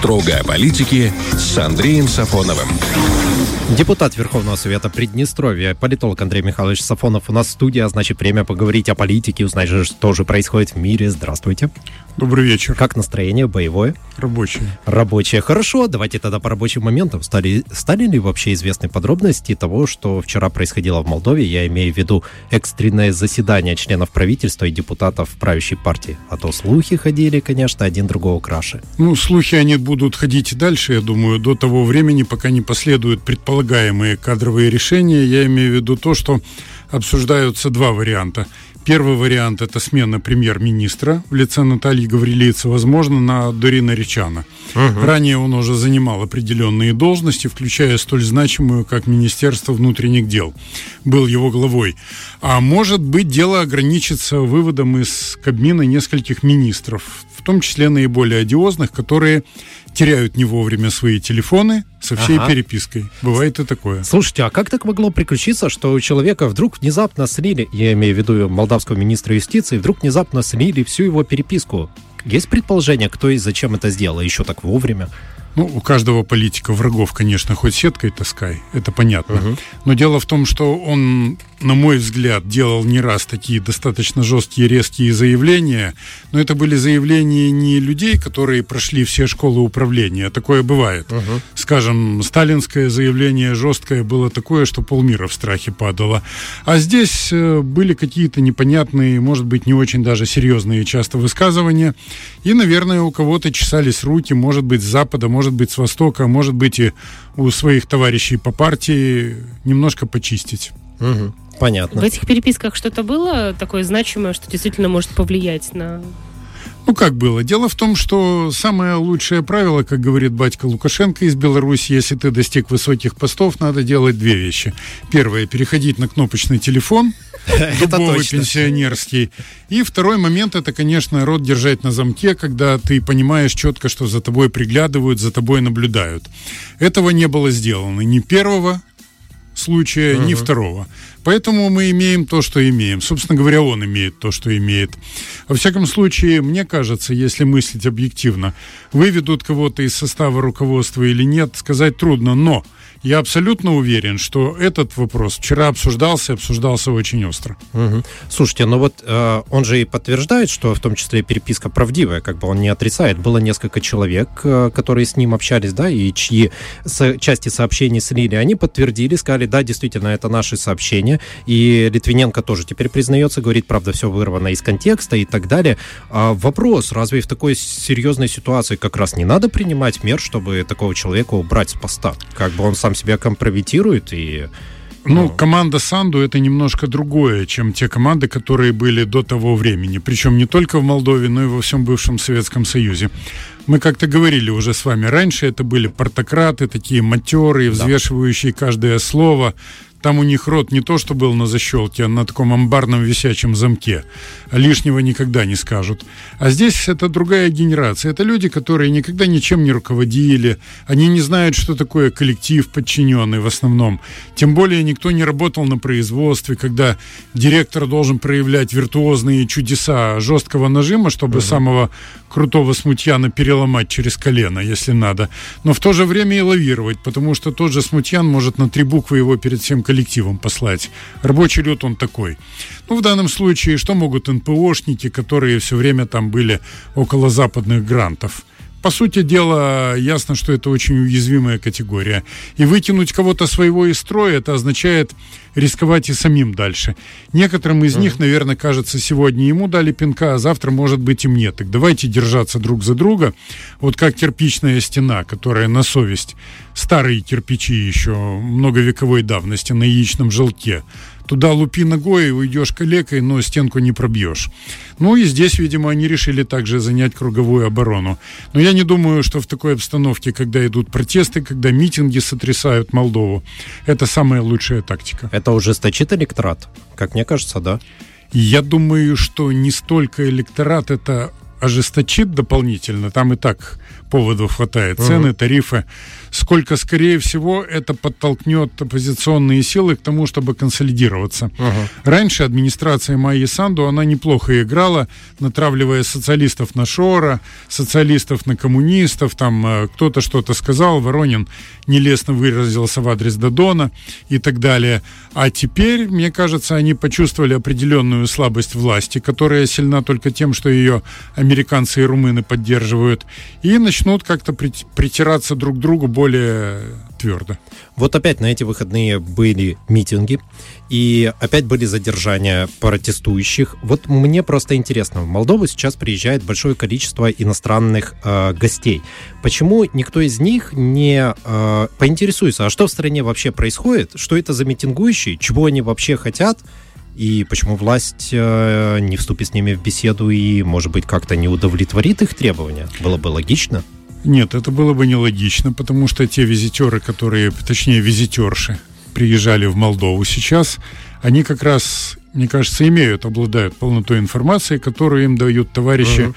Строго о политике с Андреем Сафоновым. Депутат Верховного Совета Приднестровья, политолог Андрей Михайлович Сафонов у нас в студии, а значит время поговорить о политике, узнать, что же происходит в мире. Здравствуйте. Добрый вечер. Как настроение боевое? Рабочее. Рабочее. Хорошо, давайте тогда по рабочим моментам. Стали, стали ли вообще известны подробности того, что вчера происходило в Молдове? Я имею в виду экстренное заседание членов правительства и депутатов правящей партии. А то слухи ходили, конечно, один другого краше. Ну, слухи они будут ходить и дальше, я думаю, до того времени, пока не последуют предполагаемые кадровые решения. Я имею в виду то, что обсуждаются два варианта – Первый вариант – это смена премьер-министра в лице Натальи Гаврилицы, возможно, на Дорина Речана. Угу. Ранее он уже занимал определенные должности, включая столь значимую, как Министерство внутренних дел. Был его главой. А может быть, дело ограничится выводом из Кабмина нескольких министров, в том числе наиболее одиозных, которые теряют не вовремя свои телефоны со всей ага. перепиской. Бывает и такое. Слушайте, а как так могло приключиться, что у человека вдруг внезапно слили, я имею в виду молдавского министра юстиции, вдруг внезапно слили всю его переписку? Есть предположение, кто и зачем это сделал, еще так вовремя? Ну, у каждого политика врагов, конечно, хоть сеткой таскай, это понятно. Угу. Но дело в том, что он, на мой взгляд, делал не раз такие достаточно жесткие, резкие заявления, но это были заявления не людей, которые прошли все школы управления, такое бывает. Угу. Скажем, сталинское заявление жесткое было такое, что полмира в страхе падало. А здесь э, были какие-то непонятные, может быть, не очень даже серьезные часто высказывания, и, наверное, у кого-то чесались руки, может быть, с запада, может быть, с Востока, может быть, и у своих товарищей по партии немножко почистить. Угу. Понятно. В этих переписках что-то было такое значимое, что действительно может повлиять на ну, как было? Дело в том, что самое лучшее правило, как говорит батька Лукашенко из Беларуси, если ты достиг высоких постов, надо делать две вещи. Первое, переходить на кнопочный телефон, дубовый пенсионерский. И второй момент, это, конечно, рот держать на замке, когда ты понимаешь четко, что за тобой приглядывают, за тобой наблюдают. Этого не было сделано ни первого случая, ни второго. Поэтому мы имеем то, что имеем. Собственно говоря, он имеет то, что имеет. Во всяком случае, мне кажется, если мыслить объективно, выведут кого-то из состава руководства или нет, сказать трудно. Но я абсолютно уверен, что этот вопрос вчера обсуждался, обсуждался очень остро. Угу. Слушайте, ну вот э, он же и подтверждает, что в том числе переписка правдивая, как бы он не отрицает. Было несколько человек, э, которые с ним общались, да, и чьи с, части сообщений слили, они подтвердили, сказали, да, действительно, это наши сообщения. И Литвиненко тоже теперь признается, говорит, правда, все вырвано из контекста и так далее. А вопрос, разве в такой серьезной ситуации как раз не надо принимать мер, чтобы такого человека убрать с поста? Как бы он сам сам себя компрометирует и ну, ну, команда Санду это немножко другое, чем те команды, которые были до того времени. Причем не только в Молдове, но и во всем бывшем Советском Союзе. Мы как-то говорили уже с вами раньше, это были портократы, такие матерые, взвешивающие каждое слово, там у них рот не то, что был на защелке, а на таком амбарном висячем замке. Лишнего никогда не скажут. А здесь это другая генерация. Это люди, которые никогда ничем не руководили. Они не знают, что такое коллектив подчиненный в основном. Тем более никто не работал на производстве, когда директор должен проявлять виртуозные чудеса жесткого нажима, чтобы угу. самого крутого смутьяна переломать через колено, если надо. Но в то же время и лавировать, потому что тот же смутьян может на три буквы его перед всем коллективом послать. Рабочий люд он такой. Ну, в данном случае, что могут НПОшники, которые все время там были около западных грантов? по сути дела, ясно, что это очень уязвимая категория. И вытянуть кого-то своего из строя, это означает рисковать и самим дальше. Некоторым из mm-hmm. них, наверное, кажется, сегодня ему дали пинка, а завтра, может быть, и мне. Так давайте держаться друг за друга. Вот как кирпичная стена, которая на совесть. Старые кирпичи еще многовековой давности на яичном желтке. Туда лупи ногой уйдешь калекой, но стенку не пробьешь. Ну и здесь, видимо, они решили также занять круговую оборону. Но я не думаю, что в такой обстановке, когда идут протесты, когда митинги сотрясают Молдову, это самая лучшая тактика. Это ужесточит электорат, как мне кажется, да? Я думаю, что не столько электорат, это ожесточит дополнительно, там и так поводов хватает, цены, тарифы, сколько, скорее всего, это подтолкнет оппозиционные силы к тому, чтобы консолидироваться. Ага. Раньше администрация Майи Санду, она неплохо играла, натравливая социалистов на Шора, социалистов на коммунистов, там э, кто-то что-то сказал, Воронин нелестно выразился в адрес Додона и так далее. А теперь, мне кажется, они почувствовали определенную слабость власти, которая сильна только тем, что ее американцы и румыны поддерживают, и начнут как-то притираться друг к другу более твердо. Вот опять на эти выходные были митинги, и опять были задержания протестующих. Вот мне просто интересно, в Молдову сейчас приезжает большое количество иностранных э, гостей. Почему никто из них не э, поинтересуется, а что в стране вообще происходит, что это за митингующие, чего они вообще хотят, и почему власть э, не вступит с ними в беседу и, может быть, как-то не удовлетворит их требования? Было бы логично. Нет, это было бы нелогично, потому что те визитеры, которые, точнее, визитерши, приезжали в Молдову сейчас, они как раз, мне кажется, имеют, обладают полнотой информации, которую им дают товарищи uh-huh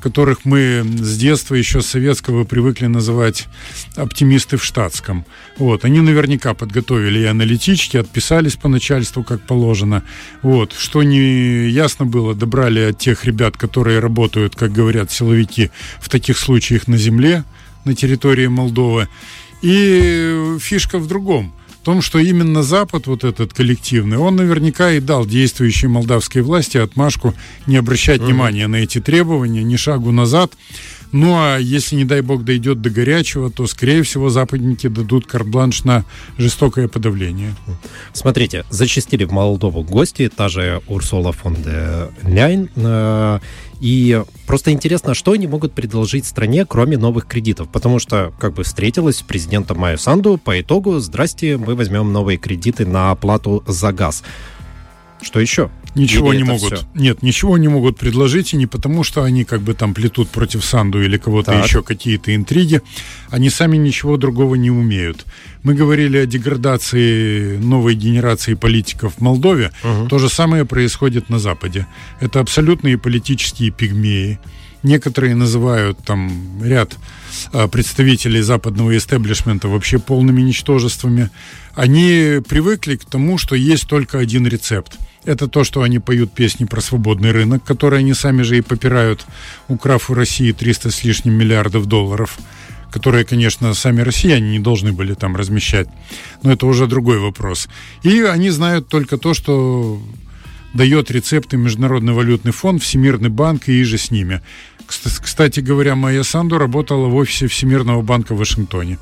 которых мы с детства еще с советского привыкли называть оптимисты в штатском. Вот, они наверняка подготовили и аналитички, отписались по начальству, как положено. Вот, что не ясно было, добрали от тех ребят, которые работают, как говорят силовики, в таких случаях на земле, на территории Молдовы. И фишка в другом – том, что именно Запад, вот этот коллективный, он наверняка и дал действующей молдавской власти отмашку не обращать mm-hmm. внимания на эти требования, ни шагу назад. Ну а если, не дай бог, дойдет до горячего, то, скорее всего, западники дадут карт-бланш на жестокое подавление. Смотрите, зачастили в Молдову гости, та же Урсула фон де Ляйн, э, и просто интересно, что они могут предложить стране, кроме новых кредитов. Потому что, как бы, встретилась с президентом Майю Санду, по итогу, здрасте, мы возьмем новые кредиты на оплату за газ. Что еще? Ничего или не могут. Все? Нет, ничего не могут предложить, и не потому, что они как бы там плетут против Санду или кого-то так. еще какие-то интриги. Они сами ничего другого не умеют. Мы говорили о деградации новой генерации политиков в Молдове. Угу. То же самое происходит на Западе. Это абсолютные политические пигмеи. Некоторые называют там ряд а, представителей западного истеблишмента вообще полными ничтожествами. Они привыкли к тому, что есть только один рецепт – это то, что они поют песни про свободный рынок, который они сами же и попирают, украв у России 300 с лишним миллиардов долларов, которые, конечно, сами россияне не должны были там размещать. Но это уже другой вопрос. И они знают только то, что дает рецепты Международный валютный фонд, Всемирный банк и же с ними. Кстати говоря, Майя Санду работала в офисе Всемирного банка в Вашингтоне.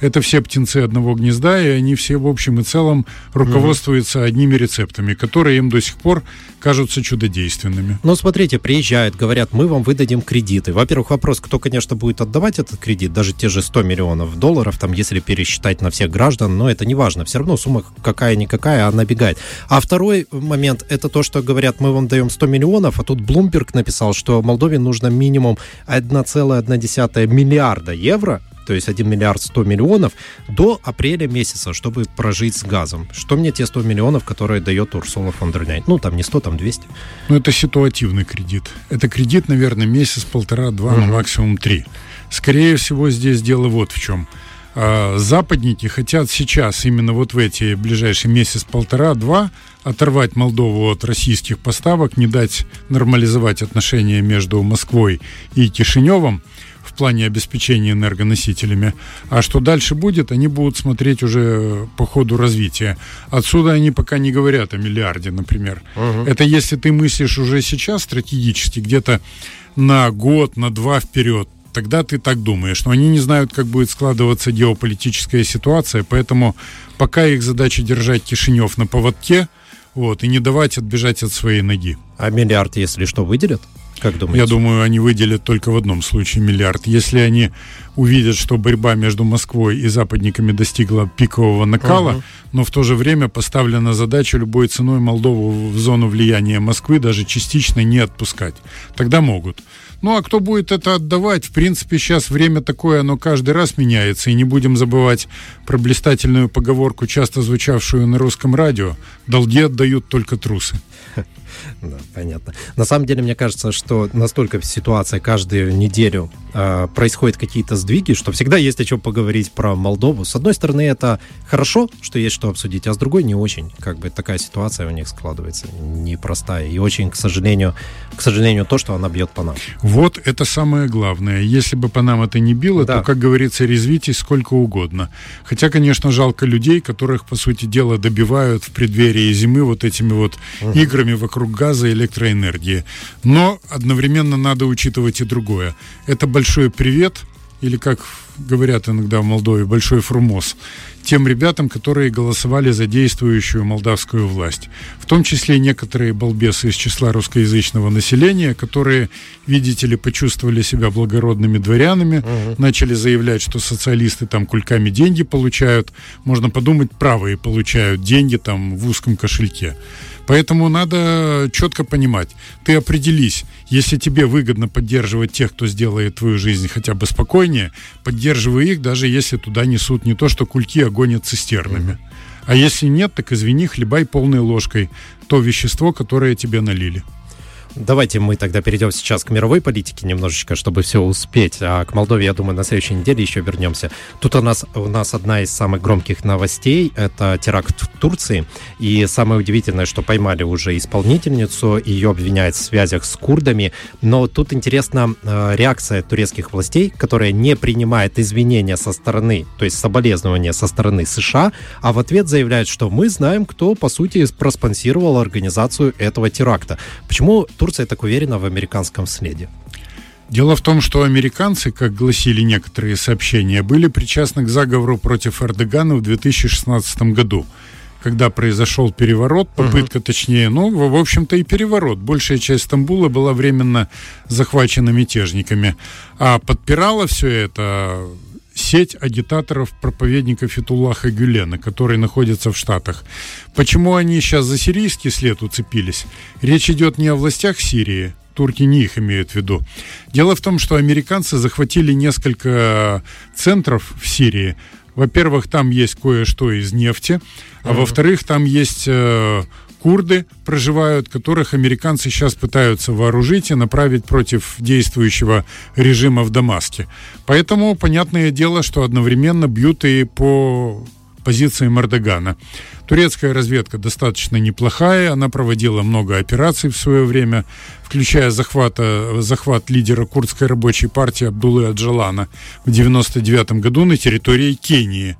Это все птенцы одного гнезда, и они все в общем и целом руководствуются одними рецептами, которые им до сих пор кажутся чудодейственными. Ну, смотрите, приезжают, говорят, мы вам выдадим кредиты. Во-первых, вопрос, кто, конечно, будет отдавать этот кредит, даже те же 100 миллионов долларов, там, если пересчитать на всех граждан, но это не важно. Все равно сумма какая-никакая, она бегает. А второй момент, это то, что говорят, мы вам даем 100 миллионов, а тут Блумберг написал, что Молдове нужно минимум 1,1 миллиарда евро, то есть 1 миллиард 100 миллионов, до апреля месяца, чтобы прожить с газом. Что мне те 100 миллионов, которые дает Урсула фон дер Ляйн? Ну, там не 100, там 200. Ну, это ситуативный кредит. Это кредит, наверное, месяц, полтора, два, угу. максимум три. Скорее всего, здесь дело вот в чем. А, западники хотят сейчас, именно вот в эти ближайшие месяц, полтора, два, оторвать Молдову от российских поставок, не дать нормализовать отношения между Москвой и Кишиневым плане обеспечения энергоносителями. А что дальше будет, они будут смотреть уже по ходу развития. Отсюда они пока не говорят о миллиарде, например. Угу. Это если ты мыслишь уже сейчас стратегически, где-то на год, на два вперед, тогда ты так думаешь. Но они не знают, как будет складываться геополитическая ситуация, поэтому пока их задача держать Кишинев на поводке, вот, и не давать отбежать от своей ноги. А миллиард, если что, выделят? Как думаете? Я думаю, они выделят только в одном случае миллиард. Если они увидят, что борьба между Москвой и западниками достигла пикового накала, угу. но в то же время поставлена задача любой ценой Молдову в зону влияния Москвы даже частично не отпускать. Тогда могут. Ну, а кто будет это отдавать? В принципе, сейчас время такое, оно каждый раз меняется. И не будем забывать про блистательную поговорку, часто звучавшую на русском радио. «Долги отдают только трусы». Да, понятно. На самом деле, мне кажется, что настолько ситуация каждую неделю э, происходят какие-то сдвиги, что всегда есть о чем поговорить про Молдову. С одной стороны, это хорошо, что есть что обсудить, а с другой не очень. Как бы такая ситуация у них складывается непростая. И очень, к сожалению, к сожалению, то, что она бьет по нам. Вот это самое главное. Если бы по нам это не било, да. то, как говорится, резвитесь сколько угодно. Хотя, конечно, жалко людей, которых, по сути дела, добивают в преддверии зимы вот этими вот угу. играми вокруг газа и электроэнергии. Но одновременно надо учитывать и другое. Это большой привет, или как говорят иногда в Молдове, большой фрумоз, тем ребятам, которые голосовали за действующую молдавскую власть. В том числе некоторые балбесы из числа русскоязычного населения, которые, видите ли, почувствовали себя благородными дворянами, угу. начали заявлять, что социалисты там кульками деньги получают. Можно подумать, правые получают деньги там в узком кошельке. Поэтому надо четко понимать, ты определись, если тебе выгодно поддерживать тех, кто сделает твою жизнь хотя бы спокойнее, поддерживай их, даже если туда несут не то, что кульки, а гонят цистернами. А если нет, так извини, хлебай полной ложкой то вещество, которое тебе налили. Давайте мы тогда перейдем сейчас к мировой политике немножечко, чтобы все успеть. А к Молдове, я думаю, на следующей неделе еще вернемся. Тут у нас, у нас одна из самых громких новостей. Это теракт в Турции. И самое удивительное, что поймали уже исполнительницу. Ее обвиняют в связях с курдами. Но тут интересна э, реакция турецких властей, которая не принимает извинения со стороны, то есть соболезнования со стороны США, а в ответ заявляет, что мы знаем, кто, по сути, проспонсировал организацию этого теракта. Почему Турция так уверена в американском следе? Дело в том, что американцы, как гласили некоторые сообщения, были причастны к заговору против Эрдогана в 2016 году, когда произошел переворот, попытка, uh-huh. точнее, ну, в общем-то и переворот. Большая часть Стамбула была временно захвачена мятежниками, а подпирала все это сеть агитаторов, проповедников Фетуллаха Гюлена, которые находятся в Штатах. Почему они сейчас за сирийский след уцепились? Речь идет не о властях Сирии, турки не их имеют в виду. Дело в том, что американцы захватили несколько центров в Сирии. Во-первых, там есть кое-что из нефти, а mm-hmm. во-вторых, там есть э, курды проживают, которых американцы сейчас пытаются вооружить и направить против действующего режима в Дамаске. Поэтому понятное дело, что одновременно бьют и по позиции Мардагана. Турецкая разведка достаточно неплохая, она проводила много операций в свое время, включая захвата, захват лидера курдской рабочей партии Абдулы Аджалана в 99 году на территории Кении.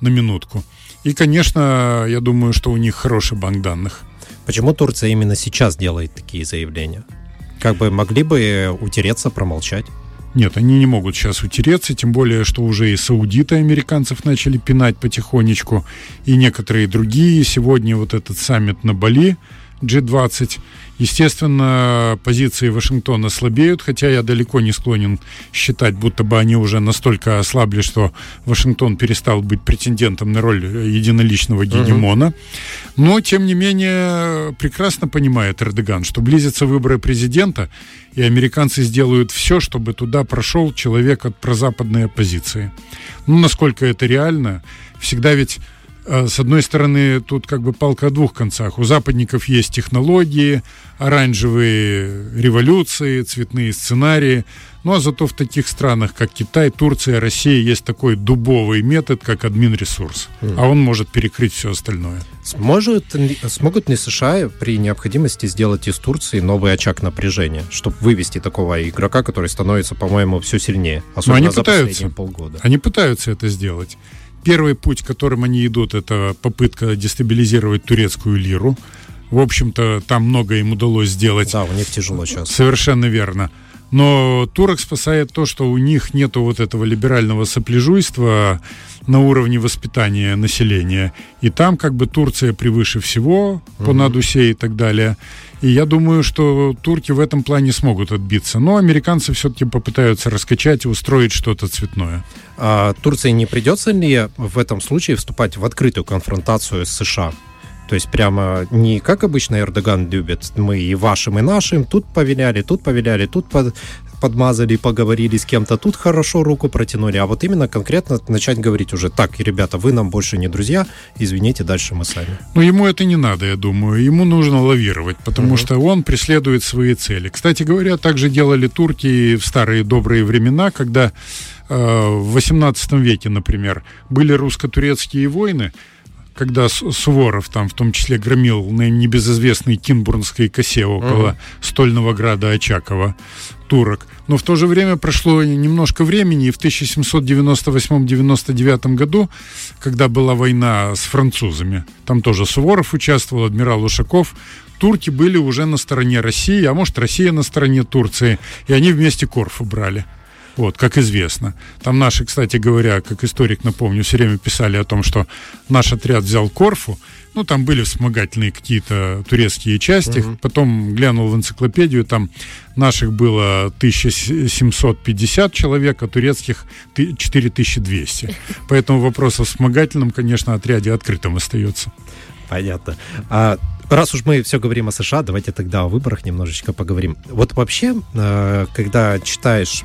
На минутку. И, конечно, я думаю, что у них хороший банк данных. Почему Турция именно сейчас делает такие заявления? Как бы могли бы утереться, промолчать? Нет, они не могут сейчас утереться, тем более, что уже и саудиты американцев начали пинать потихонечку, и некоторые другие. Сегодня вот этот саммит на Бали, G20, Естественно, позиции Вашингтона слабеют, хотя я далеко не склонен считать, будто бы они уже настолько ослабли, что Вашингтон перестал быть претендентом на роль единоличного гегемона. Но, тем не менее, прекрасно понимает Эрдоган, что близятся выборы президента, и американцы сделают все, чтобы туда прошел человек от прозападной оппозиции. Ну, насколько это реально, всегда ведь с одной стороны, тут как бы палка о двух концах. У западников есть технологии, оранжевые революции, цветные сценарии. Ну а зато в таких странах, как Китай, Турция, Россия, есть такой дубовый метод, как админ-ресурс. Mm. А он может перекрыть все остальное. Сможет, смогут ли США при необходимости сделать из Турции новый очаг напряжения, чтобы вывести такого игрока, который становится, по-моему, все сильнее? Особенно Но они за пытаются. полгода. Они пытаются это сделать. Первый путь, которым они идут, это попытка дестабилизировать турецкую лиру. В общем-то, там много им удалось сделать. Да, у них тяжело сейчас. Совершенно верно. Но турок спасает то, что у них нету вот этого либерального сопляжуйства на уровне воспитания населения. И там как бы Турция превыше всего по надусе и так далее. И я думаю, что турки в этом плане смогут отбиться. Но американцы все-таки попытаются раскачать и устроить что-то цветное. А Турции не придется ли в этом случае вступать в открытую конфронтацию с США? То есть прямо не как обычно Эрдоган любит, мы и вашим, и нашим, тут повеляли, тут повеляли, тут под, подмазали, поговорили с кем-то, тут хорошо руку протянули, а вот именно конкретно начать говорить уже, так, ребята, вы нам больше не друзья, извините, дальше мы сами. Но ему это не надо, я думаю, ему нужно лавировать, потому угу. что он преследует свои цели. Кстати говоря, также делали турки в старые добрые времена, когда э, в 18 веке, например, были русско-турецкие войны, когда Суворов там в том числе громил на небезызвестной Кинбурнской косе около uh-huh. стольного града Очакова турок. Но в то же время прошло немножко времени, и в 1798-99 году, когда была война с французами, там тоже Суворов участвовал, адмирал Ушаков, турки были уже на стороне России, а может Россия на стороне Турции, и они вместе Корфу брали. Вот, как известно. Там наши, кстати говоря, как историк напомню, все время писали о том, что наш отряд взял Корфу, ну, там были вспомогательные какие-то турецкие части. Угу. Потом глянул в энциклопедию, там наших было 1750 человек, а турецких 4200. Поэтому вопрос о вспомогательном, конечно, отряде открытым остается. Понятно. А Раз уж мы все говорим о США, давайте тогда о выборах немножечко поговорим. Вот вообще, э, когда читаешь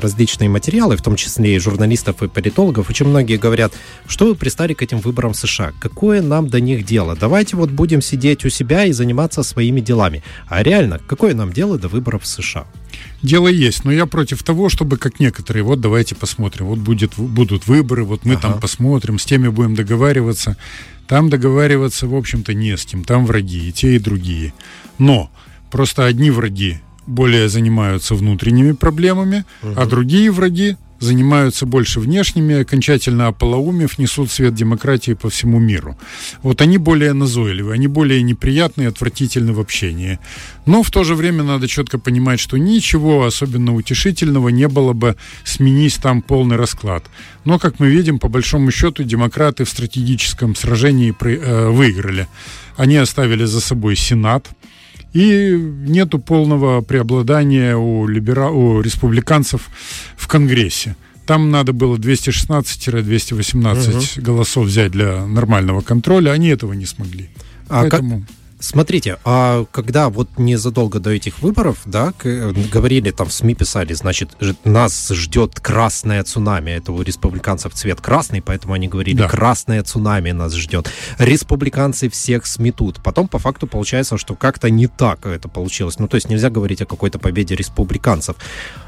различные материалы, в том числе и журналистов, и политологов, очень многие говорят, что вы пристали к этим выборам в США, какое нам до них дело? Давайте вот будем сидеть у себя и заниматься своими делами. А реально, какое нам дело до выборов в США? Дело есть, но я против того, чтобы, как некоторые, вот давайте посмотрим, вот будет, будут выборы, вот мы ага. там посмотрим, с теми будем договариваться. Там договариваться, в общем-то, не с кем. Там враги, и те, и другие. Но просто одни враги более занимаются внутренними проблемами, угу. а другие враги занимаются больше внешними, окончательно ополоумев, несут свет демократии по всему миру. Вот они более назойливы, они более неприятные, отвратительны в общении. Но в то же время надо четко понимать, что ничего особенно утешительного не было бы, сменить там полный расклад. Но, как мы видим, по большому счету, демократы в стратегическом сражении э, выиграли. Они оставили за собой Сенат, и нету полного преобладания у, либера... у республиканцев в Конгрессе. Там надо было 216-218 угу. голосов взять для нормального контроля, они этого не смогли. А Поэтому... как, Смотрите, а когда вот незадолго до этих выборов, да, говорили, там в СМИ писали, значит, нас ждет красное цунами, это у республиканцев цвет красный, поэтому они говорили, да. красное цунами нас ждет. Республиканцы всех сметут. Потом по факту получается, что как-то не так это получилось. Ну, то есть нельзя говорить о какой-то победе республиканцев.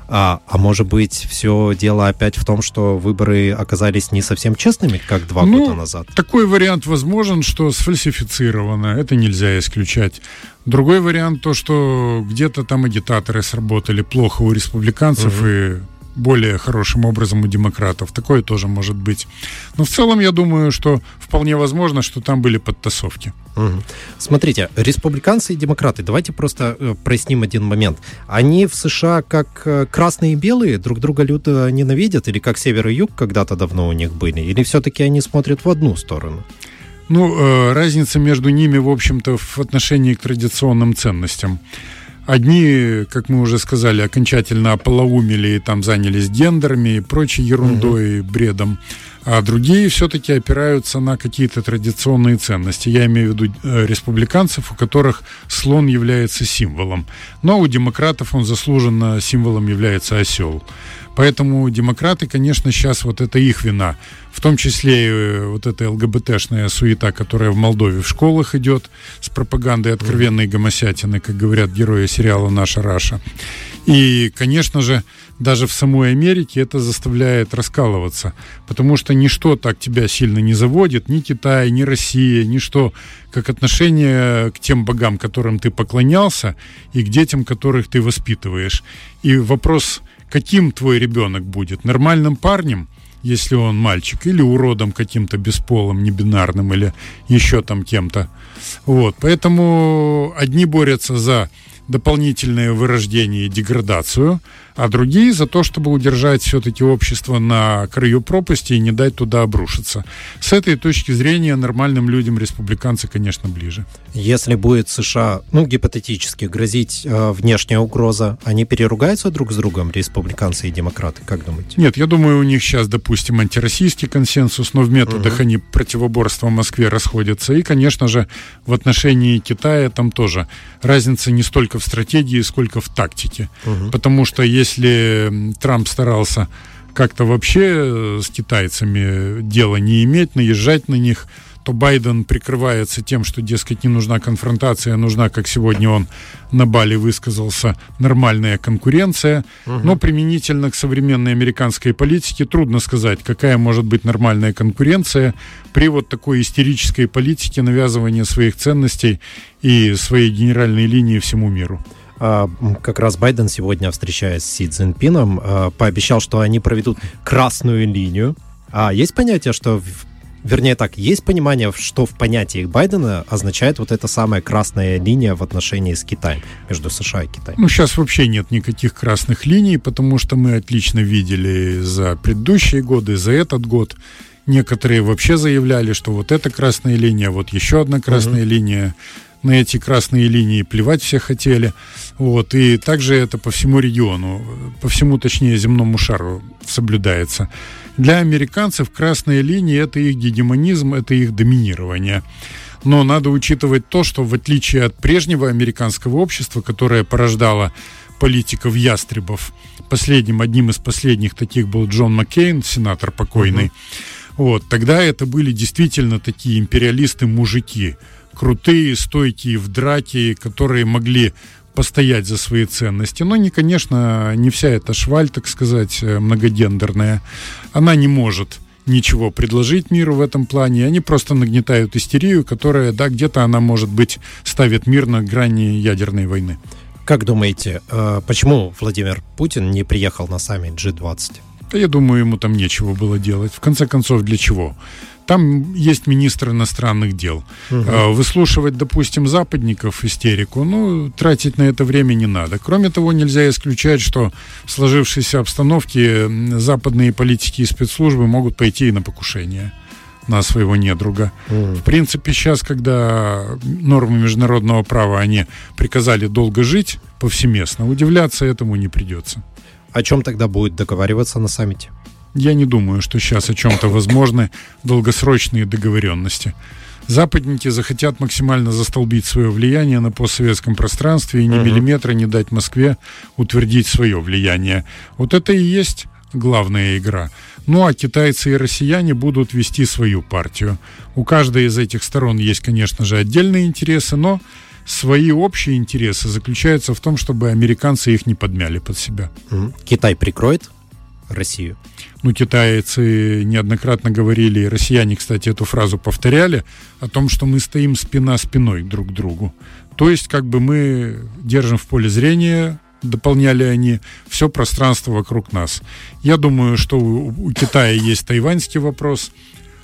А, а может быть, все дело опять в том, что выборы оказались не совсем честными, как два ну, года назад? Такой вариант возможен, что сфальсифицировано. Это нельзя исключать. Другой вариант то, что где-то там агитаторы сработали плохо у республиканцев угу. и более хорошим образом у демократов. Такое тоже может быть. Но в целом я думаю, что вполне возможно, что там были подтасовки. Угу. Смотрите, республиканцы и демократы, давайте просто э, проясним один момент. Они в США как э, красные и белые друг друга люто ненавидят, или как север и юг когда-то давно у них были, или все-таки они смотрят в одну сторону? Ну, э, разница между ними, в общем-то, в отношении к традиционным ценностям. Одни, как мы уже сказали, окончательно ополоумели и там занялись гендерами и прочей ерундой, угу. бредом. А другие все-таки опираются на какие-то традиционные ценности. Я имею в виду э, республиканцев, у которых слон является символом. Но у демократов он заслуженно символом является осел. Поэтому демократы, конечно, сейчас вот это их вина. В том числе э, вот эта ЛГБТшная суета, которая в Молдове в школах идет с пропагандой откровенной гомосятины, как говорят герои сериала «Наша Раша». И, конечно же, даже в самой Америке это заставляет раскалываться, потому что ничто так тебя сильно не заводит, ни Китай, ни Россия, ничто, как отношение к тем богам, которым ты поклонялся, и к детям, которых ты воспитываешь. И вопрос каким твой ребенок будет? Нормальным парнем, если он мальчик, или уродом каким-то бесполым, небинарным, или еще там кем-то. Вот, поэтому одни борются за дополнительное вырождение и деградацию, а другие за то, чтобы удержать все-таки общество на краю пропасти и не дать туда обрушиться. С этой точки зрения нормальным людям республиканцы, конечно, ближе. Если будет США, ну, гипотетически, грозить э, внешняя угроза, они переругаются друг с другом, республиканцы и демократы, как думаете? Нет, я думаю, у них сейчас, допустим, антироссийский консенсус, но в методах угу. они противоборства Москве расходятся. И, конечно же, в отношении Китая там тоже разница не столько в стратегии, сколько в тактике. Угу. Потому что если Трамп старался как-то вообще э, с китайцами дело не иметь, наезжать на них, то Байден прикрывается тем, что, дескать, не нужна конфронтация, нужна, как сегодня он на Бали высказался, нормальная конкуренция. Угу. Но применительно к современной американской политике трудно сказать, какая может быть нормальная конкуренция при вот такой истерической политике навязывания своих ценностей и своей генеральной линии всему миру. А, как раз Байден сегодня, встречаясь с Си Цзиньпином, а, пообещал, что они проведут красную линию. А есть понятие, что вернее так, есть понимание, что в понятии Байдена означает вот эта самая красная линия в отношении с Китаем, между США и Китаем? Ну, сейчас вообще нет никаких красных линий, потому что мы отлично видели за предыдущие годы, за этот год. Некоторые вообще заявляли, что вот эта красная линия, вот еще одна красная угу. линия. На эти красные линии плевать все хотели. Вот, и также это по всему региону, по всему, точнее, земному шару соблюдается. Для американцев красная линия – это их гегемонизм, это их доминирование. Но надо учитывать то, что в отличие от прежнего американского общества, которое порождало политиков ястребов, последним, одним из последних таких был Джон Маккейн, сенатор покойный, uh-huh. вот, тогда это были действительно такие империалисты-мужики, крутые, стойкие в драке, которые могли постоять за свои ценности. Но не, конечно, не вся эта шваль, так сказать, э, многодендерная. Она не может ничего предложить миру в этом плане. Они просто нагнетают истерию, которая, да, где-то она, может быть, ставит мир на грани ядерной войны. Как думаете, э, почему Владимир Путин не приехал на саммит G20? Да я думаю, ему там нечего было делать. В конце концов, для чего? Там есть министр иностранных дел. Угу. Выслушивать, допустим, западников истерику, ну, тратить на это время не надо. Кроме того, нельзя исключать, что в сложившейся обстановке западные политики и спецслужбы могут пойти и на покушение на своего недруга. Mm. В принципе, сейчас, когда нормы международного права, они приказали долго жить повсеместно, удивляться этому не придется. О чем тогда будет договариваться на саммите? Я не думаю, что сейчас о чем-то возможны долгосрочные договоренности. Западники захотят максимально застолбить свое влияние на постсоветском пространстве и ни uh-huh. миллиметра не дать Москве утвердить свое влияние. Вот это и есть главная игра. Ну а китайцы и россияне будут вести свою партию. У каждой из этих сторон есть, конечно же, отдельные интересы, но свои общие интересы заключаются в том, чтобы американцы их не подмяли под себя. Китай прикроет Россию? Ну, китайцы неоднократно говорили, и россияне, кстати, эту фразу повторяли, о том, что мы стоим спина спиной друг к другу. То есть, как бы мы держим в поле зрения, дополняли они, все пространство вокруг нас. Я думаю, что у, у Китая есть тайваньский вопрос.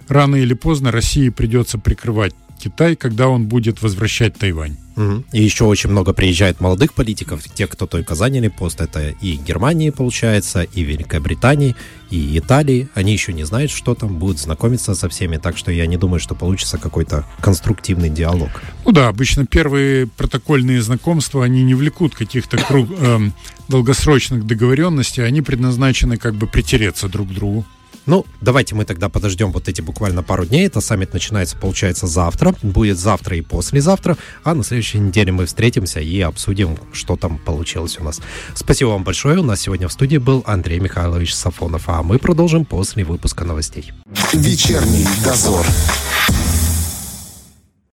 Рано или поздно России придется прикрывать Китай, когда он будет возвращать Тайвань. Угу. И еще очень много приезжает молодых политиков, те, кто только заняли пост. Это и Германии, получается, и Великобритании, и Италии. Они еще не знают, что там, будут знакомиться со всеми, так что я не думаю, что получится какой-то конструктивный диалог. Ну да, обычно первые протокольные знакомства, они не влекут каких-то круг, э, долгосрочных договоренностей, они предназначены как бы притереться друг к другу. Ну, давайте мы тогда подождем вот эти буквально пару дней. Это саммит начинается, получается, завтра. Будет завтра и послезавтра. А на следующей неделе мы встретимся и обсудим, что там получилось у нас. Спасибо вам большое. У нас сегодня в студии был Андрей Михайлович Сафонов. А мы продолжим после выпуска новостей. Вечерний дозор.